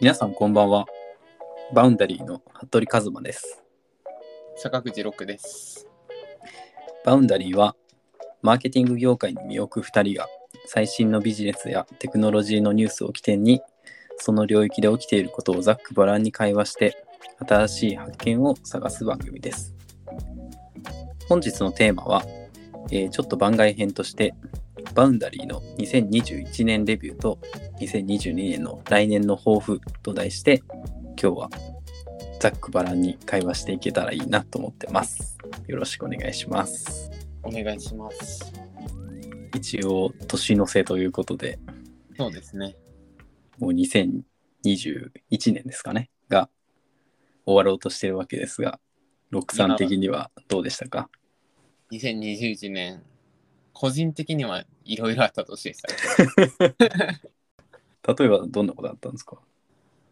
皆さんこんばんは。バウンダリーの服部和馬です。坂口六です。バウンダリーはマーケティング業界に身を置く2人が最新のビジネスやテクノロジーのニュースを起点にその領域で起きていることをざっくばらんに会話して新しい発見を探す番組です。本日のテーマは、えーちょっと番外編としてバウンダリーの2021年レビューと2022年の来年の抱負と題して今日はざっくばらんに会話していけたらいいなと思ってます。よろしくお願いします。お願いします。一応年の瀬ということでそうですね。もう2021年ですかねが終わろうとしてるわけですがロックさん的にはどうでしたか？2021年、個人的にはいろいろあった年でし。例えばどんなことあったんですか？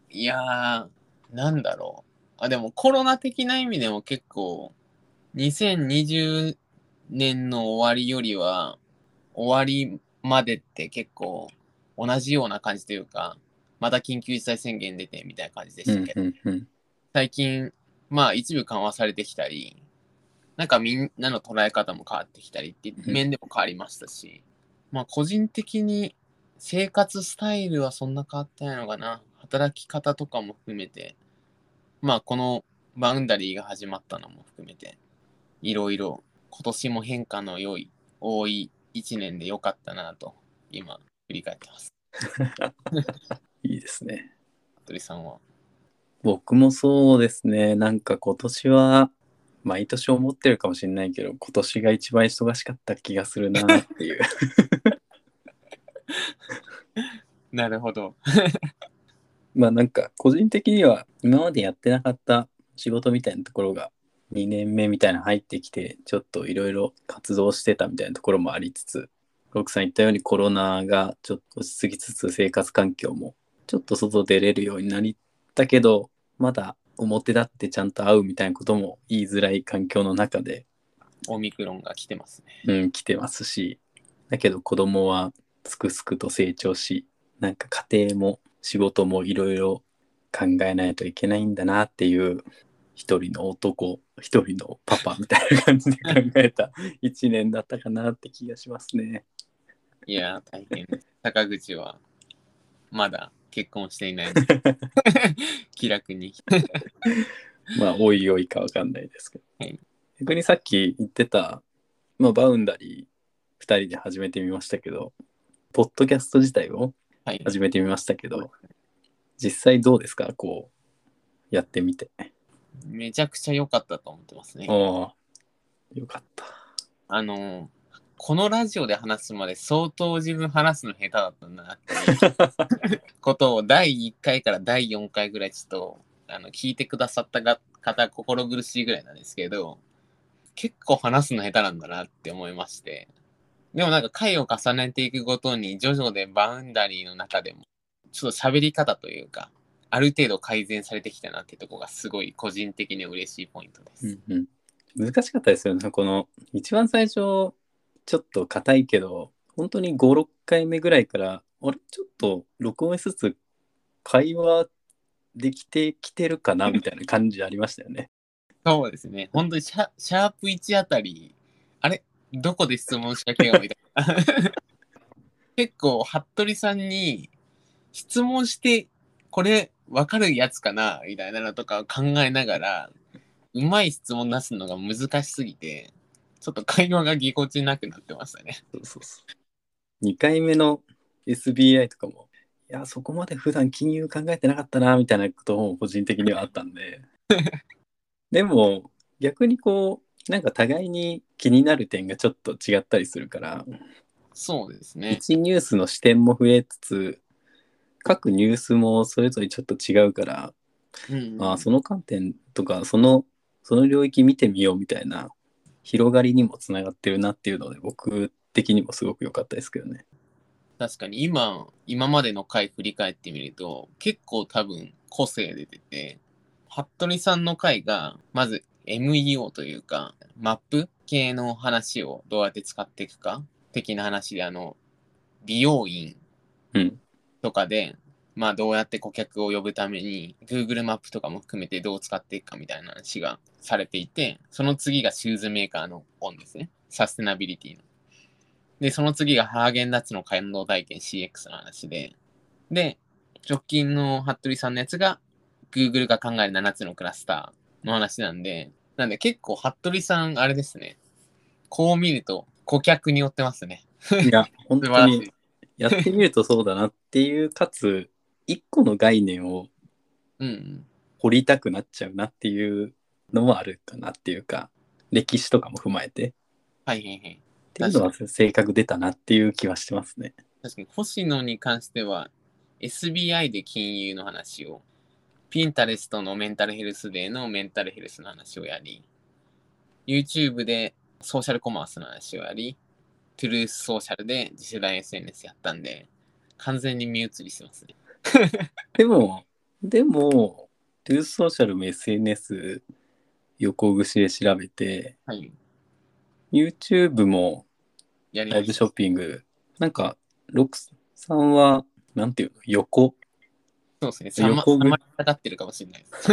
いやー、なんだろう。あ、でもコロナ的な意味でも結構、2020年の終わりよりは、終わりまでって結構同じような感じというか、また緊急事態宣言出てみたいな感じでしたけど、うんうんうん最近、まあ一部緩和されてきたり、なんかみんなの捉え方も変わってきたりって面でも変わりましたし、まあ個人的に生活スタイルはそんな変わってないのかな。働き方とかも含めて、まあこのバウンダリーが始まったのも含めて、いろいろ今年も変化の良い、多い一年で良かったなと、今振り返ってます。いいですね服部さんは？僕もそうですねなんか今年は毎年思ってるかもしれないけど今年が一番忙しかった気がするなっていうなるほど。まあなんか個人的には今までやってなかった仕事みたいなところが2年目みたいなの入ってきてちょっといろいろ活動してたみたいなところもありつつロックさん言ったようにコロナがちょっと落ち着きつつ生活環境もちょっと外出れるようになりたけどまだ表立ってちゃんと会うみたいなことも言いづらい環境の中で、オミクロンが来てますね。うん、来てますしだけど子供はすくすくと成長しなんか家庭も仕事もいろいろ考えないといけないんだなっていう一人の男一人のパパみたいな感じで考えた一年だったかなって気がしますね。いやー、大変。坂口は、まだ結婚していないので、気楽に。まあおいおいかわかんないですけど、はい逆にさっき言ってた、まあ、バウンダリー2人で始めてみましたけどポッドキャスト自体をはい。始めてみましたけど実際どうですか？こうやってみて。めちゃくちゃ良かったと思ってますね。ああよかった。あのー、このラジオで話すまで相当自分話すの下手だったんだなっていうことを第1回から第4回ぐらいちょっとあの聞いてくださったが方心苦しいぐらいなんですけど結構話すの下手なんだなって思いましてでもなんか回を重ねていくごとに徐々でバウンダリーの中でもちょっと喋り方というかある程度改善されてきたなってとこがすごい個人的に嬉しいポイントです。うんうん、難しかったですよね。この一番最初ちょっと硬いけど本当に56回目ぐらいからあれ？ちょっと録音しつつ会話できてきてるかなみたいな感じありましたよね。そうですね。本当にシャシャープ1あたり、あれ？どこで質問しかけようみたいな。結構、服部さんに質問して、これ分かるやつかなみたいなのとか考えながら、うまい質問出すのが難しすぎて、ちょっと会話がぎこちなくなってましたね。そうそうそう。2回目の SBI とかもいやそこまで普段金融考えてなかったなみたいなことも個人的にはあったんで。でも逆にこうなんか互いに気になる点がちょっと違ったりするから。そうですね。1ニュースの視点も増えつつ各ニュースもそれぞれちょっと違うから、うんああその観点とかそのその領域見てみようみたいな広がりにもつながってるなっていうので僕的にもすごく良かったですけどね。確かに今、今までの回振り返ってみると、結構多分個性出てて、服部さんの回が、まず MEO というか、マップ系の話をどうやって使っていくか的な話で、あの、美容院うんとかで、まあどうやって顧客を呼ぶために Google マップとかも含めてどう使っていくかみたいな話がされていて、その次がシューズメーカーのオンですね。サステナビリティの。で、その次がハーゲンダッツの感動体験 CX の話で、で、直近の服部さんのやつが Google が考える7つのクラスターの話なんで、なんで結構服部さんあれですね。こう見ると顧客によってますね。いや、本当に。やってみるとそうだなっていう、かつ、一個の概念を。掘りたくなっちゃうなっていうのもあるかなっていうか、歴史とかも踏まえて。はいはいはい。っていうのは性格出たなっていう気はしてますね。確かに星野に関しては SBI で金融の話を、ピンタレストのメンタルヘルスデーのメンタルヘルスの話をやり、YouTube でソーシャルコマースの話をやり、トゥルースソーシャルで次世代 SNS やったんで、完全に身移りしてますね。でも、でも、トゥースソーシャルも SNS 横串で調べて、はい。YouTube もやりライブショッピング、なんか、ロックさんは、なんていうの、横？た。そうですね。横ぐさまりかかってるかもしれないです。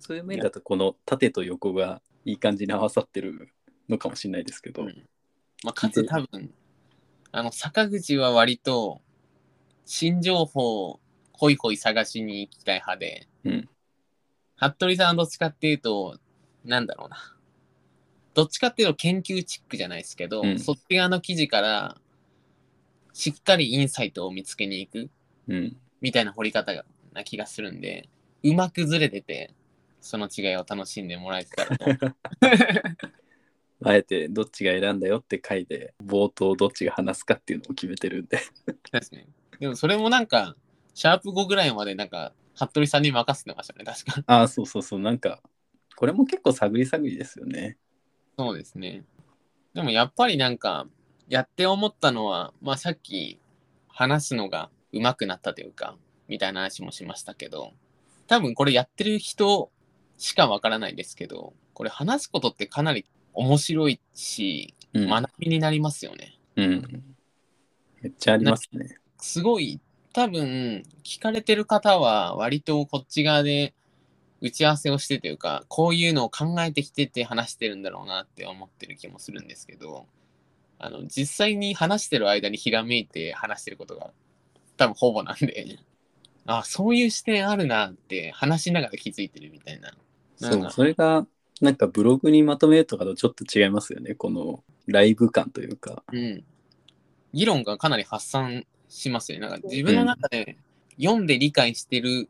そういう面だと、この縦と横がいい感じに合わさってるのかもしれないですけど、うんまあ、かつ多分、あの、坂口は割と、新情報をホイホイ探しに行きたい派で、うん服部さんはどっちかっていうと、なんだろうな。どっちかっていうと研究チックじゃないですけど、うんそっち側の記事から、しっかりインサイトを見つけに行くうん。みたいな掘り方な気がするんで、うまくずれてて、その違いを楽しんでもらえてたらと。あえてどっちが選んだよって回で冒頭どっちが話すかっていうのを決めてるんでですね。でもそれもなんか、シャープ5ぐらいまでなんか、服部さんに任せてましたね、確か。ああそうそうそうなんかこれも結構探り探りですよねそうですね。でもやっぱりなんか、やって思ったのは、まあさっき話すのが上手くなったというか、みたいな話もしましたけど、多分これやってる人しかわからないですけど、これ話すことってかなり面白いし、うん、学びになりますよね。うん、めっちゃありますねすごい、多分、聞かれてる方は、割とこっち側で打ち合わせをしてというか、こういうのを考えてきてて話してるんだろうなって思ってる気もするんですけど、あの、実際に話してる間にひらめいて話してることが多分ほぼなんで、あ、そういう視点あるなって話しながら気づいてるみたいな。そうそれがなんかブログにまとめるとかとちょっと違いますよねこのライブ感というかうん。議論がかなり発散しますよね。なんか自分の中で読んで理解してる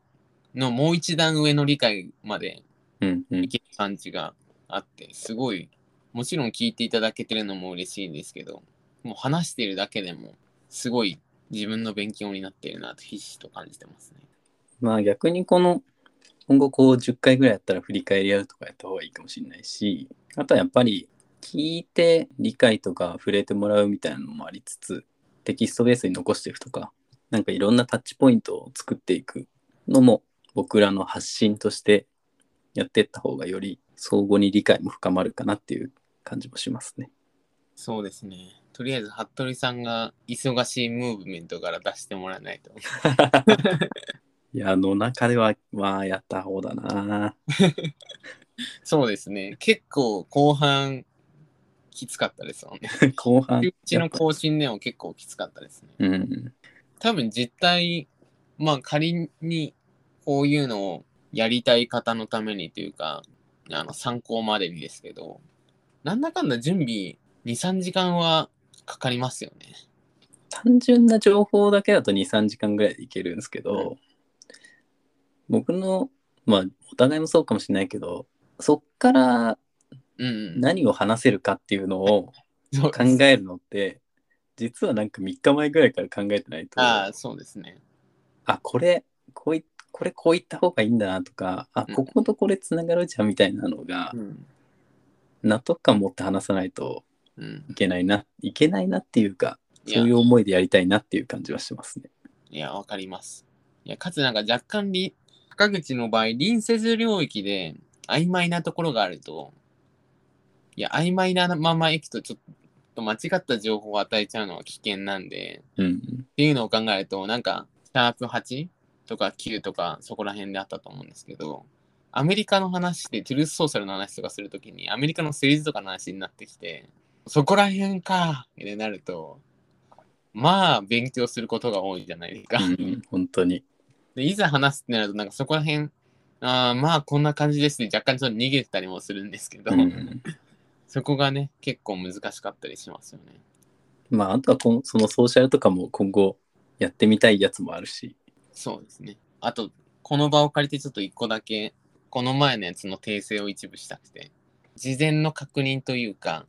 のもう一段上の理解までうんうんいける感じがあって、すごい、もちろん聞いていただけてるのも嬉しいんですけど、もう話しているだけでも、すごい自分の勉強になっているなとひしひしと感じてますね。まあ逆にこの今後こう10回ぐらいやったら振り返り合うとかやった方がいいかもしれないしあとはやっぱり聞いて理解とか触れてもらうみたいなのもありつつテキストベースに残していくとかなんかいろんなタッチポイントを作っていくのも僕らの発信としてやっていった方がより相互に理解も深まるかなっていう感じもしますね。そうですね。とりあえず、服部さんが忙しいムーブメントから出してもらわないと。いや、あの中では、まあ、やった方だな。そうですね。結構後半きつかったですもんね。後半。うちの更新でも結構きつかったですね。うん。多分実態、まあ仮にこういうのをやりたい方のためにというか、あの参考までにですけど、なんだかんだ準備2、3時間はかかりますよね。単純な情報だけだと2、3時間ぐらいでいけるんですけど、僕の、まあ、お互いもそうかもしれないけど、そっからうんうん。何を話せるかっていうのを考えるのって、実はなんか3日前ぐらいから考えてないと、ああ、そうですね。あ、これ、こういこれこういった方がいいんだなとか、あ、うんこことこれつながるじゃんみたいなのがう、ん。納得感持って話さないとうん。いけないな、いけないなっていうか、そういう思いでやりたいなっていう感じはしてますね。いや、わかります。いや、かつなんか若干り、高口の場合、隣接領域で曖昧なところがあると、いや、曖昧なまま行くとちょっと間違った情報を与えちゃうのは危険なんで、うん。っていうのを考えると、なんか、ャープ8とか9とかそこら辺であったと思うんですけど、アメリカの話でトゥルースソーシャルの話とかするときに、アメリカの政治とかの話になってきて、そこら辺かってなると、まあ勉強することが多いじゃないですか。うん、本当に。でいざ話すってなると、なんかそこら辺、あーまあこんな感じですね。若干ちょっと逃げてたりもするんですけど、うん、そこがね、結構難しかったりしますよね。まあ、あとはこのそのソーシャルとかも今後やってみたいやつもあるし。そうですね。あと、この場を借りてちょっと一個だけ、この前のやつの訂正を一部したくて、事前の確認というか、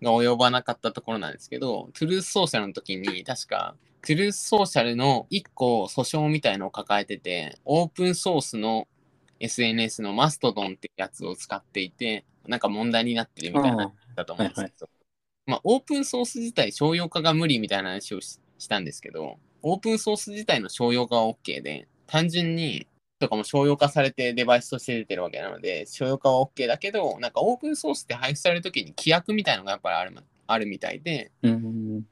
が及ばなかったところなんですけど、トゥルースソーシャルの時に、確か、トゥルースソーシャルの一個訴訟みたいのを抱えてて、オープンソースの SNS のマストドンってやつを使っていて、なんか問題になってるみたいなだと思うんですけど、まあ、オープンソース自体商用化が無理みたいな話をししたんですけど、オープンソース自体の商用化は OK で、単純にとかも商用化されてデバイスとして出てるわけなので、商用化は OK だけど、なんかオープンソースって配布されるときに規約みたいのがやっぱりあるあるみたいで、うん。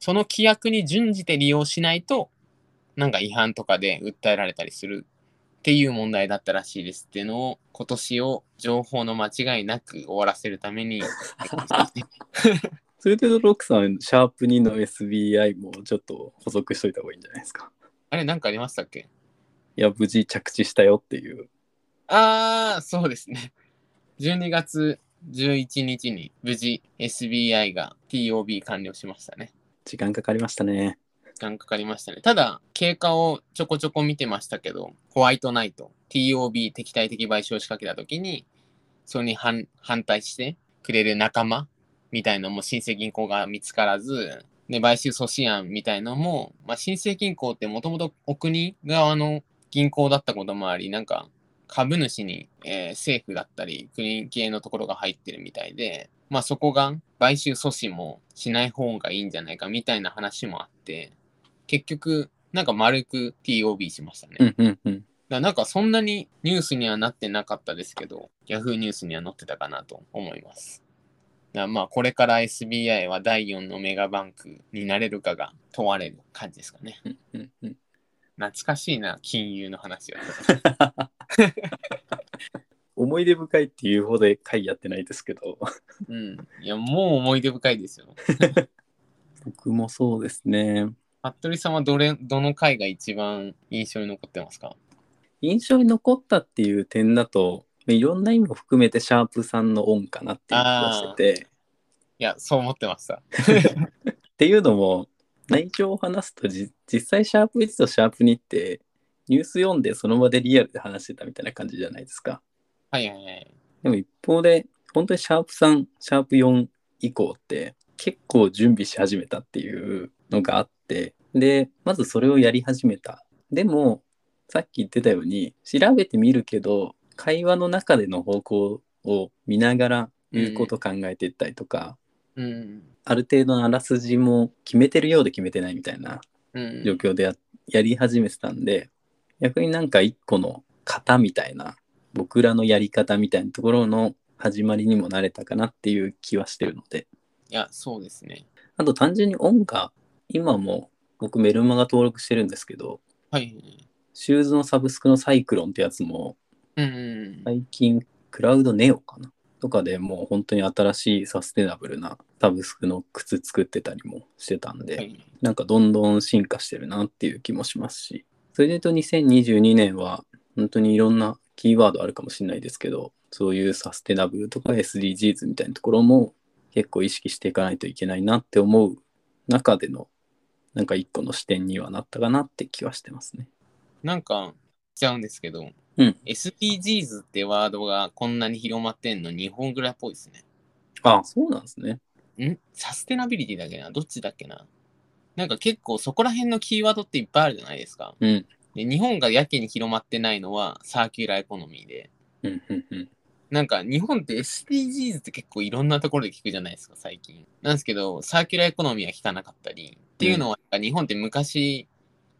その規約に準じて利用しないと、なんか違反とかで訴えられたりするっていう問題だったらしいですっていうのを、今年を情報の間違いなく終わらせるために、それでロックさん、シャープ2の SBI もちょっと補足しといた方がいいんじゃないですか。あれなんかありましたっけ？いや、無事着地したよっていう。ああ、そうですね。12月11日に無事 SBI が TOB 完了しましたね。時間かかりましたね。間かかりましたね。ただ、経過をちょこちょこ見てましたけど、ホワイトナイト、TOB 敵対的賠償を仕掛けたときに、それに反反対してくれる仲間みたいのも新生銀行が見つからず、で、買収阻止案みたいのも、まあ、新生銀行ってもともとお国側の銀行だったこともあり、なんか株主に、えー政府だったり国系のところが入ってるみたいで、まあそこが買収阻止もしない方がいいんじゃないかみたいな話もあって、結局なんか丸く TOB しましたね。うんうんうん。だなんかそんなにニュースにはなってなかったですけど、Yahoo ニュースには載ってたかなと思います。だまあこれから SBI は第4のメガバンクになれるかが問われる感じですかね。うんうんうん懐かしいな、金融の話は。思い出深いっていうほど回やってないですけど、うん。いや、もう思い出深いですよ。僕もそうですね。服部さんはどれ、どの回が一番印象に残ってますか？印象に残ったっていう点だと、いろんな意味も含めてシャープさんのオンかなっていう気がしてて、いや、そう思ってました。っていうのも、内情を話すとじ実際シャープ1とシャープ2ってニュース読んでその場でリアルで話してたみたいな感じじゃないですか。はいはいはい。でも一方で、本当にシャープ3、シャープ4以降って結構準備し始めたっていうのがあって、で、まずそれをやり始めた。でも、さっき言ってたように、調べてみるけど、会話の中での方向を見ながら言うこと考えていったりとか、うん。ある程度のあらすじも決めてるようで決めてないみたいなうん。状況でややり始めてたんで、逆になんか一個の型みたいな、僕らのやり方みたいなところの始まりにもなれたかなっていう気はしてるので、いや、そうですね。あと単純に音が、今も僕メルマガ登録してるんですけど、はい。シューズのサブスクのサイクロンってやつも、うんうん。最近クラウドネオかな？とかでもう本当に新しいサステナブルなサブスクの靴作ってたりもしてたんで、はい。なんかどんどん進化してるなっていう気もしますし、それで言うと2022年は本当にいろんなキーワードあるかもしれないですけど、そういうサステナブルとか SDGs みたいなところも結構意識していかないといけないなって思う中でのなんか一個の視点にはなったかなって気はしてますね。なんか、ちゃうんですけど、うん SDGs ってワードがこんなに広まってんの日本ぐらいっぽいですね。あそうなんですね。ん？サステナビリティだっけな？どっちだっけな？なんか結構そこら辺のキーワードっていっぱいあるじゃないですか。うん。で日本がやけに広まってないのはサーキュラーエコノミーで。うんうんうん。なんか日本って SDGs って結構いろんなところで聞くじゃないですか、最近。なんですけど、サーキュラーエコノミーは聞かなかったり。っていうのは、日本って昔、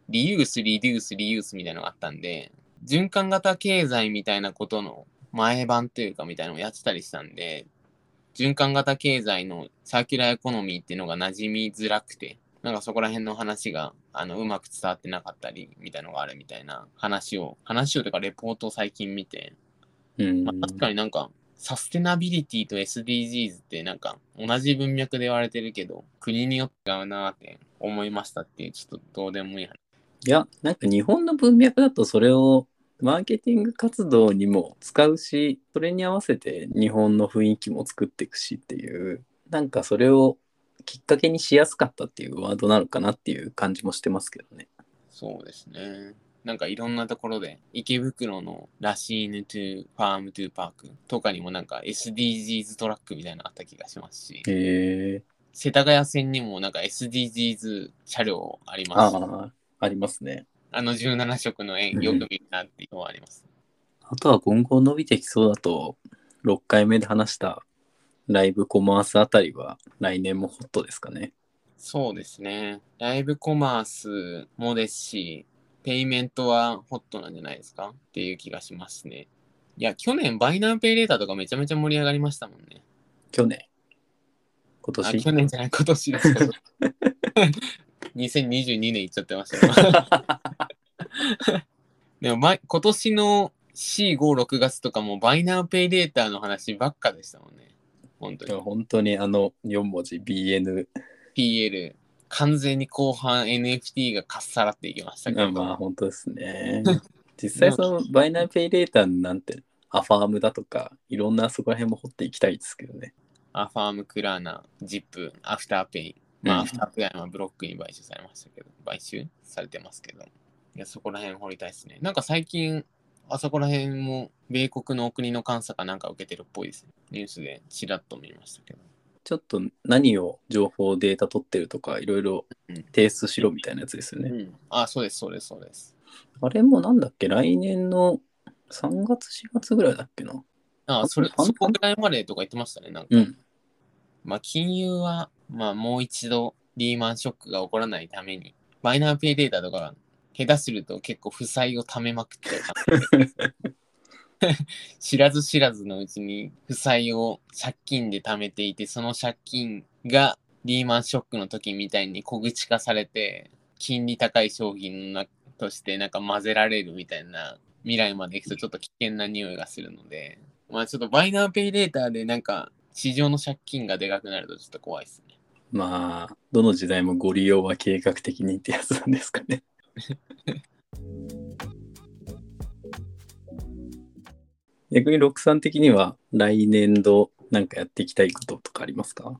リユース、リデュース、リユースみたいなのがあったんで、循環型経済みたいなことの前版というかみたいなのをやってたりしたんで、循環型経済のサーキュラーエコノミーっていうのが馴染みづらくて、なんかそこら辺の話があのうまく伝わってなかったりみたいのがあるみたいな話を、話をというかレポートを最近見て、うん。まあ、確かになんかサステナビリティと SDGs ってなんか同じ文脈で言われてるけど、国によって違うなって思いましたっていう、ちょっとどうでもいい話。いや、なんか日本の文脈だとそれをマーケティング活動にも使うし、それに合わせて日本の雰囲気も作っていくしっていう、なんかそれをきっかけにしやすかったっていうワードなのかなっていう感じもしてますけどね。そうですね。なんかいろんなところで、池袋のラシーヌトゥファームトゥパークとかにもなんか SDGs トラックみたいなのあった気がしますし、へえ。世田谷線にもなんか SDGs 車両ありますあ、ありますね。あの17色の円よく見るなっていうのはあります。あとは今後伸びてきそうだと、6回目で話したライブコマースあたりは来年もホットですかね。そうですね。ライブコマースもですし、ペイメントはホットなんじゃないですか？っていう気がしますね。いや、去年バイナンペイレーターとかめちゃめちゃ盛り上がりましたもんね。去年。今あ、年去年じゃない、今年ですけど。2022年いっちゃってましたよ。でも、ま、今年の4、5、6月とかもバイナンペイレーターの話ばっかでしたもんね。本当に。本当にあの4文字 BN、PL、完全に後半 NFT がかっさらっていきましたけど。まあ本当ですね。実際そのバイナンペイレーターなんてアファームだとかいろんなそこら辺も掘っていきたいですけどね。アファーム、クラーナ、ジップ、アフターペイ。まあ、うんアフターペイはブロックに買収されましたけど、買収されてますけど。いや、そこら辺掘りたいですね。なんか最近、あそこら辺も、米国のお国の監査かなんか受けてるっぽいですね。ニュースでちらっと見ましたけど。ちょっと何を情報データ取ってるとかいろいろうん提出しろみたいなやつですよね。うん。あ、そうです、そうです、そうです。あれもなんだっけ？来年の3月4月ぐらいだっけな？あ、それ、あそこぐらいまでとか言ってましたね、なんか。うん。まあ、金融は、まあ、もう一度リーマンショックが起こらないために、バイナーペイデータとか、下手すると結構負債を貯めまくって 知らず知らずのうちに負債を借金で貯めていて、その借金がリーマンショックの時みたいに小口化されて、金利高い商品としてなんか混ぜられるみたいな未来まで行くとちょっと危険な匂いがするので、まあちょっとバイナーペイデータでなんか市場の借金がでかくなるとちょっと怖いですね。まあ、どの時代もご利用は計画的にってやつなんですかね。逆に六さん的には来年度なんかやっていきたいこととかありますか？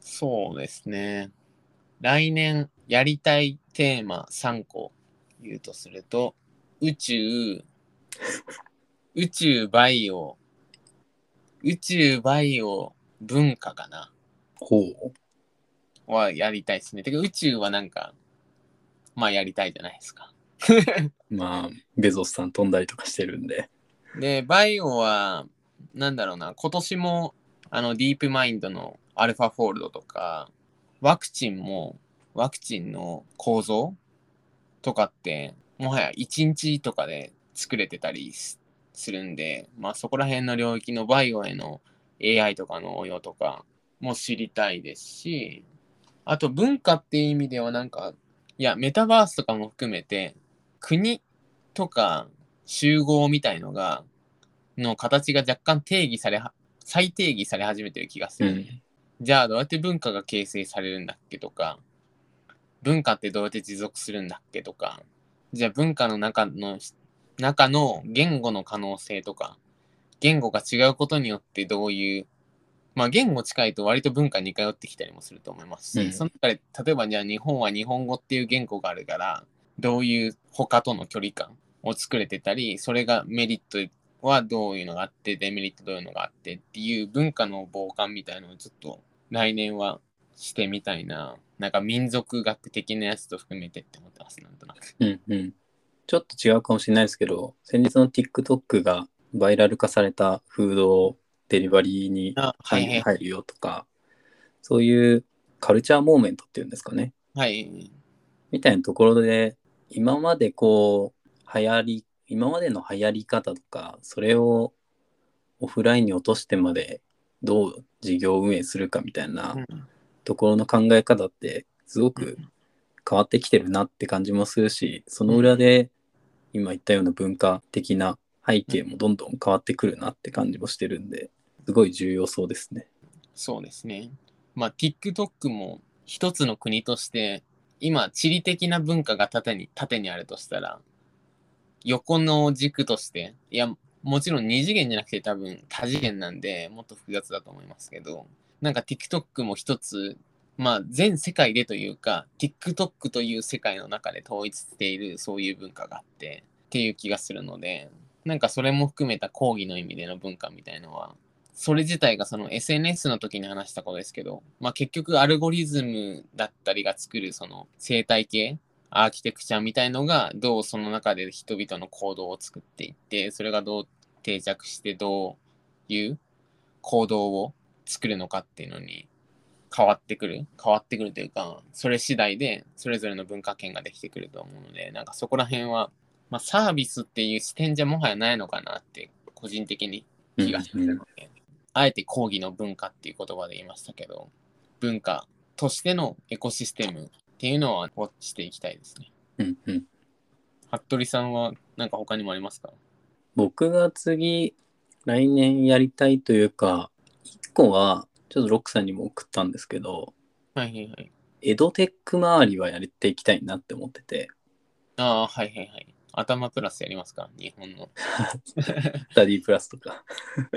そうですね。来年やりたいテーマ3個言うとすると、宇宙、宇宙バイオ、宇宙バイオ文化かなほう。はやりたいですね。てか宇宙はなんか、まあやりたいじゃないですか。まあ、ベゾスさん飛んだりとかしてるんで。で、バイオは、なんだろうな、今年も、あの、ディープマインドのアルファフォールドとか、ワクチンも、ワクチンの構造とかって、もはや1日とかで作れてたりすするんで、まあそこら辺の領域のバイオへの AI とかの応用とかも知りたいですし、あと文化っていう意味ではなんか、いや、メタバースとかも含めて、国とか集合みたいのが、の形が若干定義されは、再定義され始めてる気がする、うん。じゃあどうやって文化が形成されるんだっけとか、文化ってどうやって持続するんだっけとか、じゃあ文化の中の、中の言語の可能性とか、言語が違うことによってどういう、まあ言語近いと割と文化に通ってきたりもすると思いますし、うんその中で例えばじゃあ日本は日本語っていう言語があるから、どういう他との距離感を作れてたり、それがメリットはどういうのがあって、デメリットどういうのがあってっていう文化の傍観みたいのをちょっと来年はしてみたいな。なんか民族学的なやつと含めてって思ってます、なんとなく。うんうん。ちょっと違うかもしれないですけど、先日の TikTok がバイラル化されたフードデリバリーに入はい入るよとか、そういうカルチャーモーメントっていうんですかね。はい。みたいなところで、今までこう、流行り、今までの流行り方とか、それをオフラインに落としてまでどう事業運営するかみたいなうんところの考え方って、すごく変わってきてるなって感じもするし、その裏で今言ったような文化的な背景もどんどん変わってくるなって感じもしてるんで、すごい重要そうですね。そうですね。まあ、TikTok も一つの国として、今、地理的な文化が縦に、縦にあるとしたら、横の軸として、いや、もちろん二次元じゃなくて多分多次元なんで、もっと複雑だと思いますけど、なんか TikTok も一つ、まあ、全世界でというか、TikTok という世界の中で統一しているそういう文化があって、っていう気がするので、なんかそれも含めた講義の意味での文化みたいのは、それ自体がその SNS の時に話したことですけど、まあ結局アルゴリズムだったりが作るその生態系、アーキテクチャみたいのがどうその中で人々の行動を作っていって、それがどう定着してどういう行動を作るのかっていうのに変わってくる変わってくるというか、それ次第でそれぞれの文化圏ができてくると思うので、なんかそこら辺は、まあサービスっていう視点じゃもはやないのかなって個人的に気がするので、あえて講義の文化っていう言葉で言いましたけど、文化としてのエコシステムっていうのはウォッチしていきたいですね。うんうん。服部さんは何か他にもありますか？僕が次、来年やりたいというか、一個は、ちょっとロックさんにも送ったんですけど、はいはいはい。エドテック周りはやっていきたいなって思ってて、ああ、はいはいはい。 atama plus やりますか？日本の。スタディプラスとか。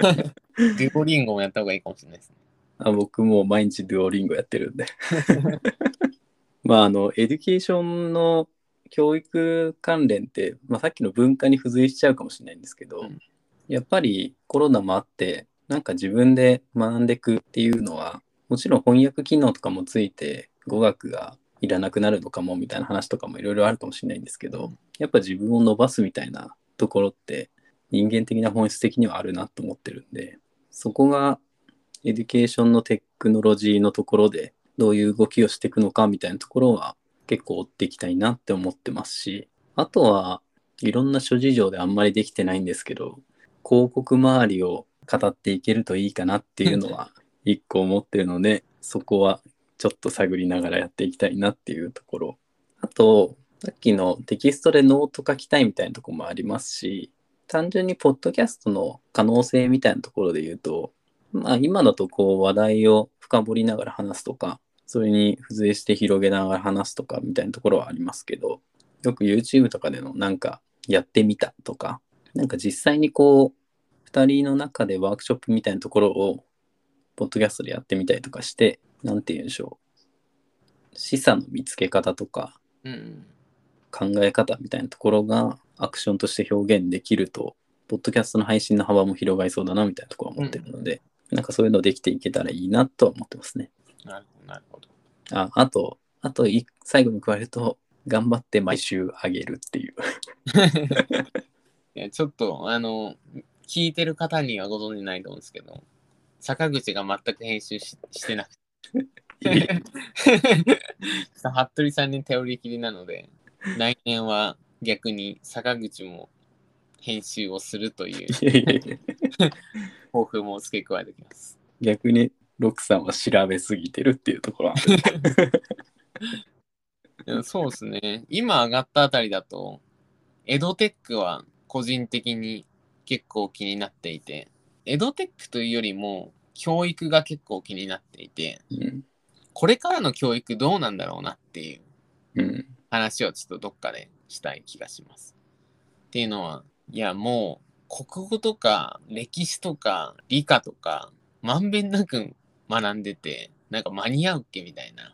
デュオリンゴもやった方がいいかもしれないですね。あ僕もう毎日デュオリンゴやってるんで。まあ、あの、エデュケーションの教育関連って、まあ、さっきの文化に付随しちゃうかもしれないんですけど、うん。やっぱりコロナもあって、なんか自分で学んでいくっていうのは、もちろん翻訳機能とかもついて、語学がいらなくなるのかもみたいな話とかもいろいろあるかもしれないんですけど、やっぱ自分を伸ばすみたいなところって、人間的な本質的にはあるなと思ってるんで、そこがエデュケーションのテクノロジーのところでどういう動きをしていくのかみたいなところは結構追っていきたいなって思ってますし、あとはいろんな諸事情であんまりできてないんですけど、広告周りを語っていけるといいかなっていうのは一個思ってるので、そこはちょっと探りながらやっていきたいなっていうところ。あと、さっきのテキストでノート書きたいみたいなとこもありますし、単純にポッドキャストの可能性みたいなところで言うと、まあ今だとこう話題を深掘りながら話すとか、それに付随して広げながら話すとかみたいなところはありますけど、よく YouTube とかでのなんかやってみたとか、なんか実際にこう、二人の中でワークショップみたいなところを、ポッドキャストでやってみたりとかして、なんて言うんでしょう。示唆の見つけ方とか、うん。考え方みたいなところがアクションとして表現できると、ポッドキャストの配信の幅も広がりそうだなみたいなところは思ってるので、なんかそういうのできていけたらいいなとは思ってますね。なるほど、なるほど。ああと、あとい最後に加えると、頑張って毎週あげるっていう。いや、ちょっと、あの、聞いてる方にはご存じないと思うんですけど、坂口が全く編集ししてなくて、服部さんに頼りきりなので、来年は逆に坂口も編集をするという抱負も付け加えておきます。逆にロクさんは調べすぎてるっていうところ そうですね。今上がったあたりだと、エドテックは個人的に結構気になっていて、エドテックというよりも教育が結構気になっていて、うんこれからの教育どうなんだろうなっていう話をちょっとどっかでしたい気がします。っていうのは、いやもう国語とか歴史とか理科とかまんべんなく学んでて、なんか間に合うっけみたいな。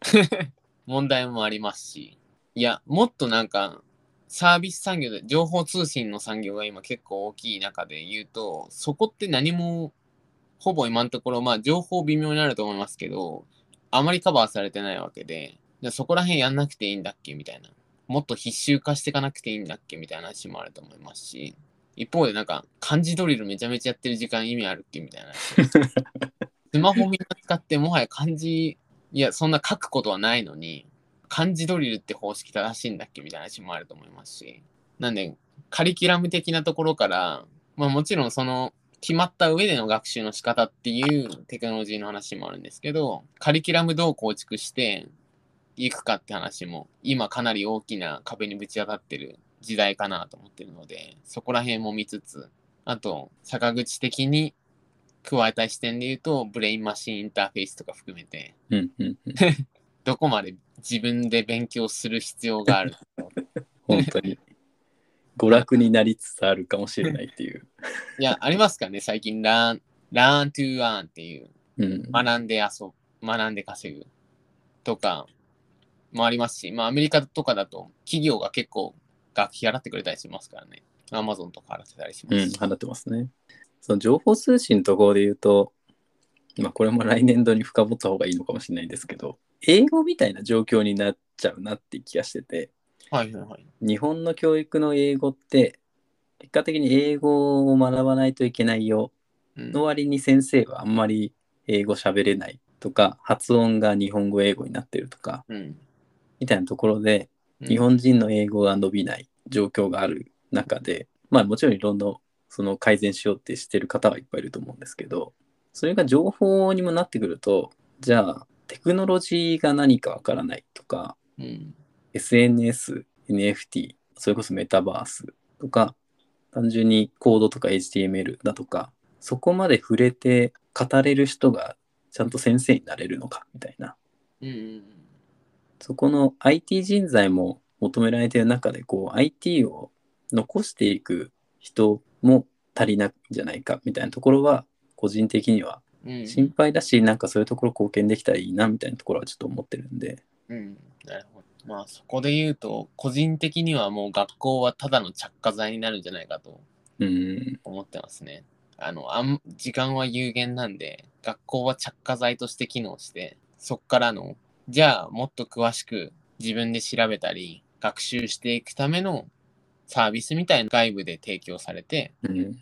問題もありますし、いや、もっとなんかサービス産業で情報通信の産業が今結構大きい中で言うと、そこって何もほぼ今のところ、まあ情報微妙になると思いますけど、あまりカバーされてないわけで、じゃあそこら辺やんなくていいんだっけみたいな。もっと必修化していかなくていいんだっけみたいな話もあると思いますし、一方でなんか漢字ドリルめちゃめちゃやってる時間意味あるっけみたいな。スマホみんな使ってもはや漢字、いや、そんな書くことはないのに、漢字ドリルって方式正しいんだっけみたいな話もあると思いますし。なんで、カリキュラム的なところから、まあもちろんその決まった上での学習の仕方っていうテクノロジーの話もあるんですけど、カリキュラムどう構築して、いくかって話も今かなり大きな壁にぶち当たってる時代かなと思ってるのでそこら辺も見つつあと坂口的に加えたい視点で言うとブレインマシンインターフェースとか含めてうんうんうん。どこまで自分で勉強する必要がある 本当に。娯楽になりつつあるかもしれないっていう。いやありますかね最近ラン Learn to earn っていううん。学んで遊ぶ学んで稼ぐとかもありますし、まあ、アメリカとかだと企業が結構学費払ってくれたりしますからね。アマゾンとか払ってたりしまうん、すし。放ってますね。その情報通信のところで言うと、まあこれも来年度に深掘った方がいいのかもしれないですけど、英語みたいな状況になっちゃうなって気がしてて、はいはいはい。日本の教育の英語って、結果的に英語を学ばないといけないようんの割に先生はあんまり英語喋れないとか、発音が日本語英語になってるとか、うんみたいなところで、うん日本人の英語が伸びない状況がある中で、まあもちろんいろんなその改善しようってしてる方はいっぱいいると思うんですけど、それが情報にもなってくると、じゃあテクノロジーが何かわからないとか、うん。SNS、NFT、それこそメタバースとか、単純にコードとか HTML だとか、そこまで触れて語れる人がちゃんと先生になれるのかみたいな。うんうんそこの IT 人材も求められている中で、こう IT を残していく人も足りないんじゃないかみたいなところは、個人的にはうん。心配だし、なんかそういうところ貢献できたらいいなみたいなところはちょっと思ってるんで、うん。なるほど。まあそこで言うと、個人的にはもう学校はただの着火剤になるんじゃないかとうん、思ってますね。あの、あん時間は有限なんで、学校は着火剤として機能して、そっからの、じゃあもっと詳しく自分で調べたり、学習していくためのサービスみたいな外部で提供されて、うん、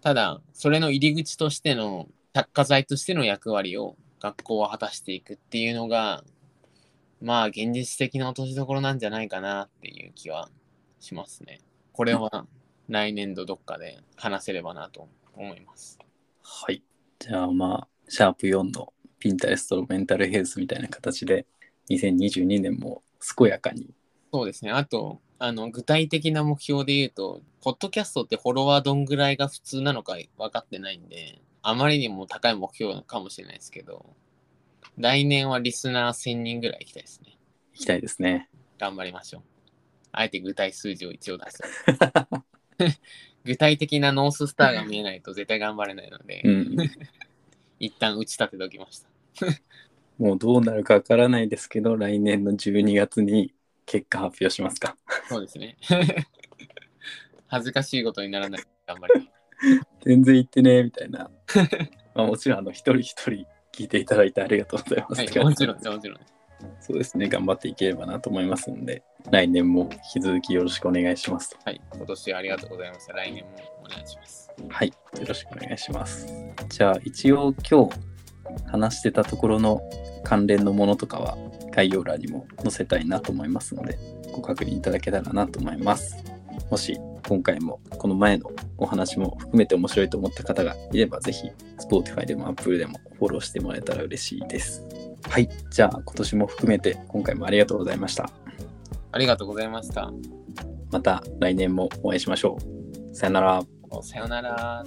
ただ、それの入り口としての、着火剤としての役割を学校は果たしていくっていうのが、まあ、現実的な落としどころなんじゃないかなっていう気はしますね。これは来年度どっかで話せればなと思います。はい。じゃあまあ、シャープ4のピンタレストのメンタルヘルスみたいな形で、2022年も健やかに。そうですね。あと、あの、具体的な目標で言うと、ポッドキャストってフォロワーどんぐらいが普通なのか分かってないんで、あまりにも高い目標かもしれないですけど、来年はリスナー1000人ぐらい行きたいですね。いきたいですね。頑張りましょう。あえて具体数字を一応出す。具体的なノーススターが見えないと絶対頑張れないので、うん。一旦打ち立てておきました。もうどうなるかわからないですけど、来年の12月に結果発表しますか。そうですね。恥ずかしいことにならない。頑張り。全然言ってねみたいな。まあ、もちろんあの一人一人聞いていただいてありがとうございます。はい、もちろんもちろん。そうですね、頑張っていければなと思いますので、来年も引き続きよろしくお願いします。はい、今年はありがとうございました。来年もお願いします。はい、よろしくお願いします。じゃあ一応今日話してたところの関連のものとかは概要欄にも載せたいなと思いますので、ご確認いただけたらなと思います。もし今回もこの前のお話も含めて面白いと思った方がいれば、ぜひ Spotify でも Apple でもフォローしてもらえたら嬉しいです。はい、じゃあ今年も含めて今回もありがとうございました。ありがとうございました。また来年もお会いしましょう。さよなら。さよなら。